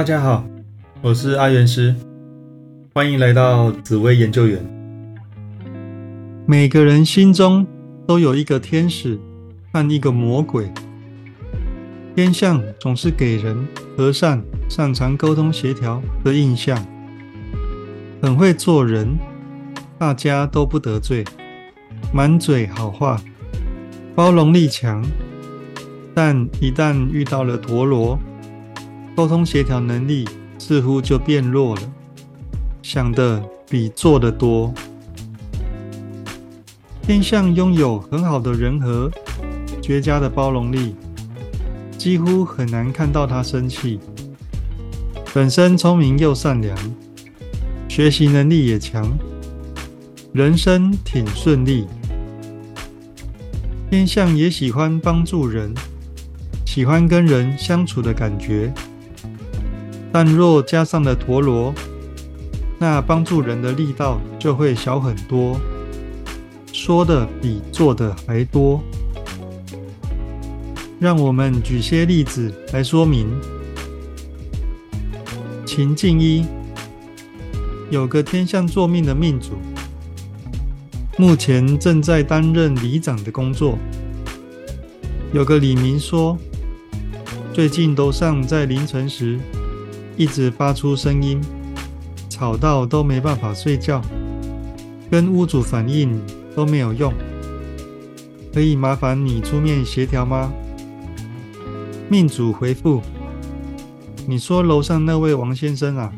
大家好，我是阿元师，欢迎来到紫薇研究员。每个人心中都有一个天使和一个魔鬼，天象总是给人和善、擅长沟通协调的印象，很会做人，大家都不得罪，满嘴好话，包容力强。但一旦遇到了陀螺，沟通协调能力似乎就变弱了，想的比做的多。天象拥有很好的人和，绝佳的包容力，几乎很难看到他生气。本身聪明又善良，学习能力也强，人生挺顺利。天象也喜欢帮助人。喜欢跟人相处的感觉，但若加上了陀螺，那帮助人的力道就会小很多，说的比做的还多。让我们举些例子来说明。情境一，有个天象作命的命主，目前正在担任里长的工作。有个李明说。最近楼上在凌晨时一直发出声音，吵到都没办法睡觉，跟屋主反映都没有用，可以麻烦你出面协调吗？命主回复：你说楼上那位王先生啊，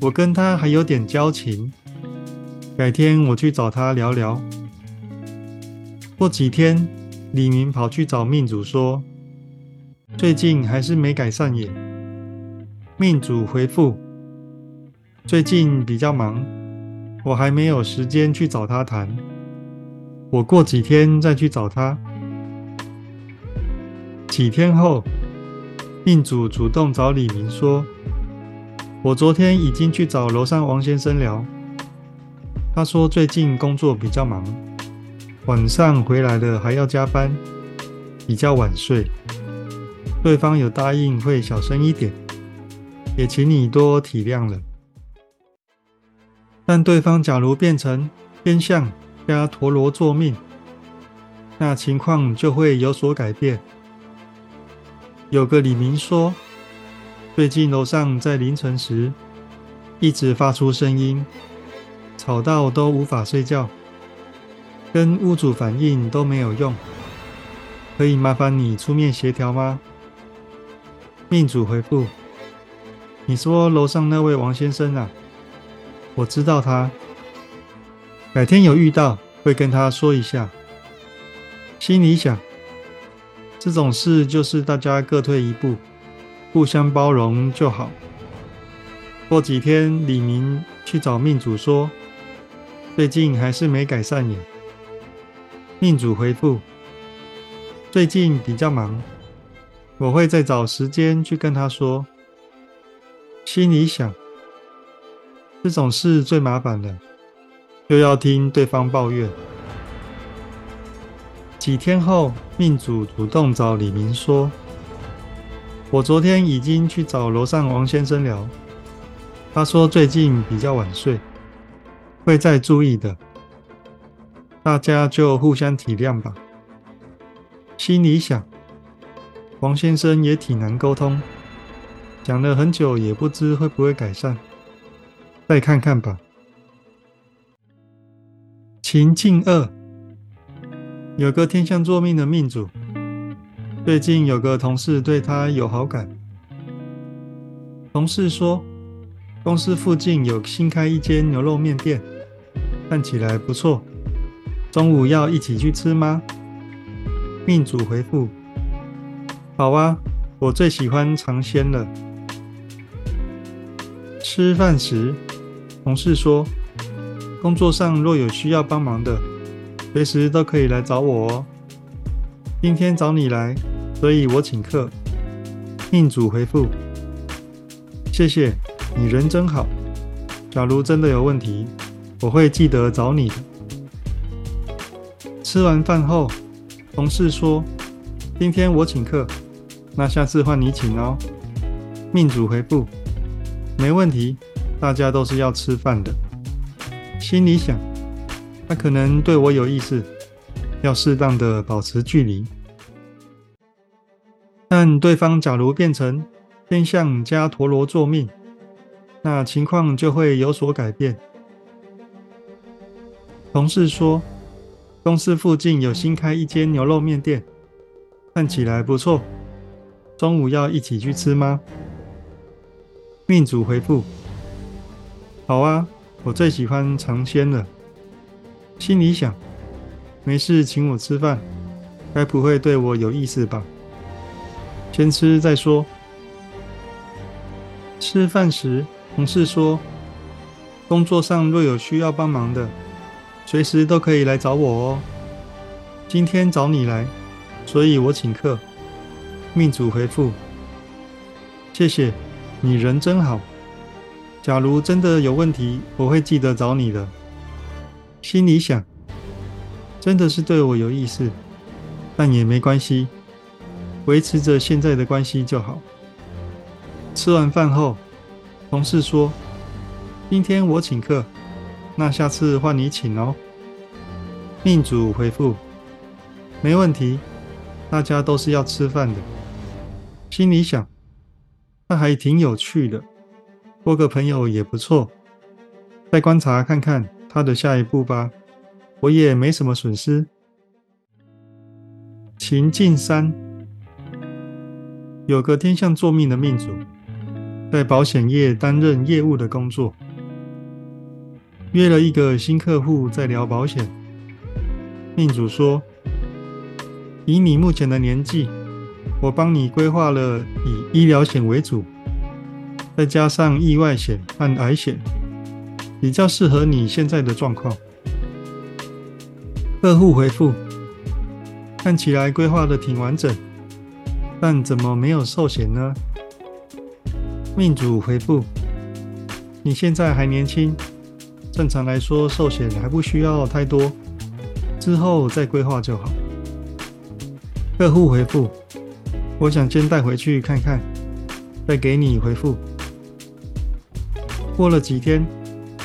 我跟他还有点交情，改天我去找他聊聊。过几天，李明跑去找命主说。最近还是没改善耶。命主回复：最近比较忙，我还没有时间去找他谈。我过几天再去找他。几天后，命主主动找李明说：“我昨天已经去找楼上王先生聊，他说最近工作比较忙，晚上回来了还要加班，比较晚睡。”对方有答应会小声一点，也请你多体谅了。但对方假如变成天象加陀螺作命，那情况就会有所改变。有个李明说，最近楼上在凌晨时一直发出声音，吵到都无法睡觉，跟屋主反映都没有用，可以麻烦你出面协调吗？命主回复：“你说楼上那位王先生啊，我知道他，改天有遇到会跟他说一下。心里想，这种事就是大家各退一步，互相包容就好。过几天，李明去找命主说，最近还是没改善耶。命主回复：最近比较忙。”我会再找时间去跟他说。心里想，这种事最麻烦了，又要听对方抱怨。几天后，命主主动找李明说：“我昨天已经去找楼上王先生聊，他说最近比较晚睡，会再注意的。大家就互相体谅吧。”心里想。王先生也挺难沟通，讲了很久也不知会不会改善，再看看吧。情境二，有个天象作命的命主，最近有个同事对他有好感。同事说，公司附近有新开一间牛肉面店，看起来不错，中午要一起去吃吗？命主回复。好啊，我最喜欢尝鲜了。吃饭时，同事说，工作上若有需要帮忙的，随时都可以来找我哦。今天找你来，所以我请客。命主回复：谢谢你人真好。假如真的有问题，我会记得找你的。吃完饭后，同事说：今天我请客。那下次换你请哦。命主回复：“没问题，大家都是要吃饭的。”心里想：“他可能对我有意思，要适当的保持距离。”但对方假如变成天象加陀螺座命，那情况就会有所改变。同事说，公司附近有新开一间牛肉面店，看起来不错，中午要一起去吃吗？命主回复：好啊，我最喜欢尝鲜了。心里想，没事请我吃饭，该不会对我有意思吧？先吃再说。吃饭时，同事说，工作上若有需要帮忙的，随时都可以来找我哦。今天找你来，所以我请客。命主回复：谢谢。你人真好。假如真的有问题，我会记得找你的。心里想，真的是对我有意思，但也没关系，维持着现在的关系就好。吃完饭后，同事说：“今天我请客，那下次换你请哦。”命主回复：“没问题，大家都是要吃饭的。”心里想。那还挺有趣的，多个朋友也不错。再观察看看他的下一步吧，我也没什么损失。秦晋三有个天象作命的命主，在保险业担任业务的工作，约了一个新客户在聊保险。命主说：“以你目前的年纪。”我帮你规划了以医疗险为主，再加上意外险和癌险，比较适合你现在的状况。客户回复：看起来规划的挺完整，但怎么没有寿险呢？命主回复：你现在还年轻，正常来说寿险还不需要太多，之后再规划就好。客户回复。我想先带回去看看，再给你回复。过了几天，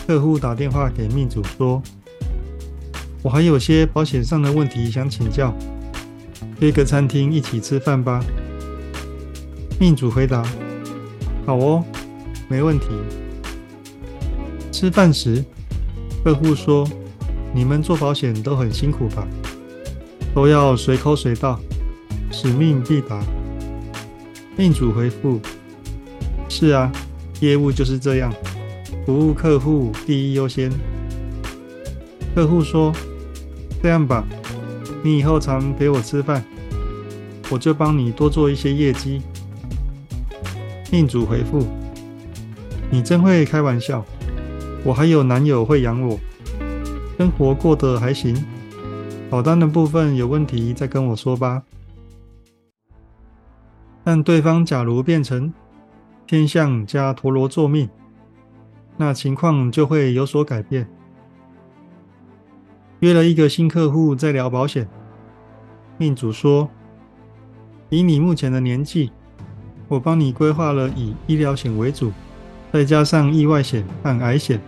客户打电话给命主说：“我还有些保险上的问题想请教，约个餐厅一起吃饭吧。”命主回答：“好哦，没问题。”吃饭时，客户说：“你们做保险都很辛苦吧？都要随口随到，使命必达。”命主回复：“是啊，业务就是这样，服务客户第一优先。”客户说：“这样吧，你以后常陪我吃饭，我就帮你多做一些业绩。”命主回复：“你真会开玩笑，我还有男友会养我，生活过得还行。保单的部分有问题再跟我说吧。”但对方假如变成天象加陀螺座命，那情况就会有所改变。约了一个新客户在聊保险，命主说：“以你目前的年纪，我帮你规划了以医疗险为主，再加上意外险和癌险，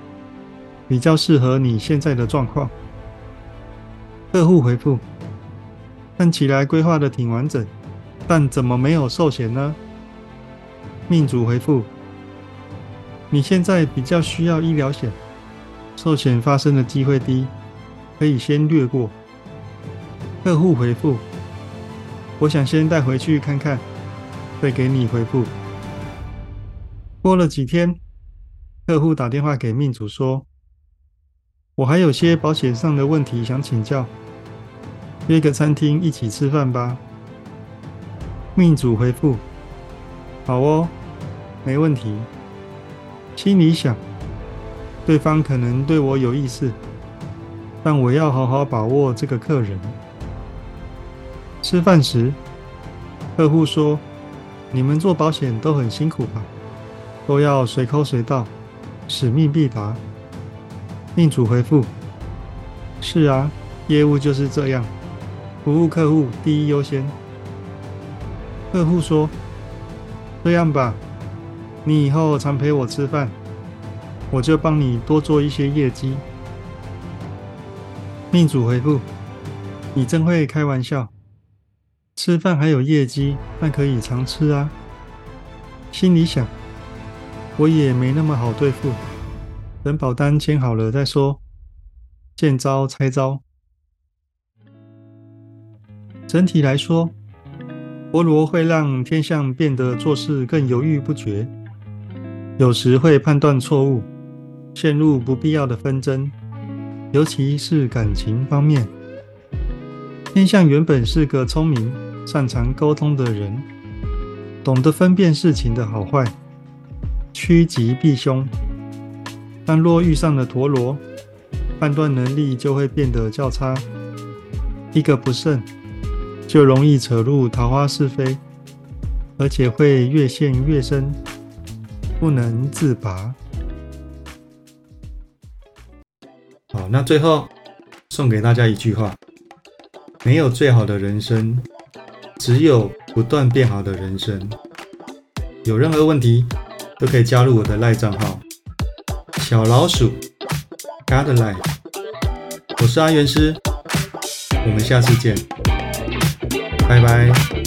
比较适合你现在的状况。”客户回复：“看起来规划的挺完整。”但怎么没有寿险呢？命主回复：你现在比较需要医疗险，寿险发生的机会低，可以先略过。客户回复：我想先带回去看看，再给你回复。过了几天，客户打电话给命主说：我还有些保险上的问题想请教，约个餐厅一起吃饭吧。命主回复：“好哦，没问题。”心里想：“对方可能对我有意思，但我要好好把握这个客人。”吃饭时，客户说：“你们做保险都很辛苦吧？都要随口随到，使命必达。”命主回复：“是啊，业务就是这样，服务客户第一优先。”客户说：“这样吧，你以后常陪我吃饭，我就帮你多做一些业绩。”命主回复：“你真会开玩笑，吃饭还有业绩，那可以常吃啊。”心里想：“我也没那么好对付，等保单签好了再说。”见招拆招。整体来说，陀螺会让天象变得做事更犹豫不决，有时会判断错误，陷入不必要的纷争，尤其是感情方面。天象原本是个聪明、擅长沟通的人，懂得分辨事情的好坏，趋吉避凶。但若遇上了陀螺，判断能力就会变得较差，一个不慎。就容易扯入桃花是非，而且会越陷越深，不能自拔。好，那最后送给大家一句话：没有最好的人生，只有不断变好的人生。有任何问题都可以加入我的赖账号小老鼠 God Life，我是阿元师，我们下次见。拜拜。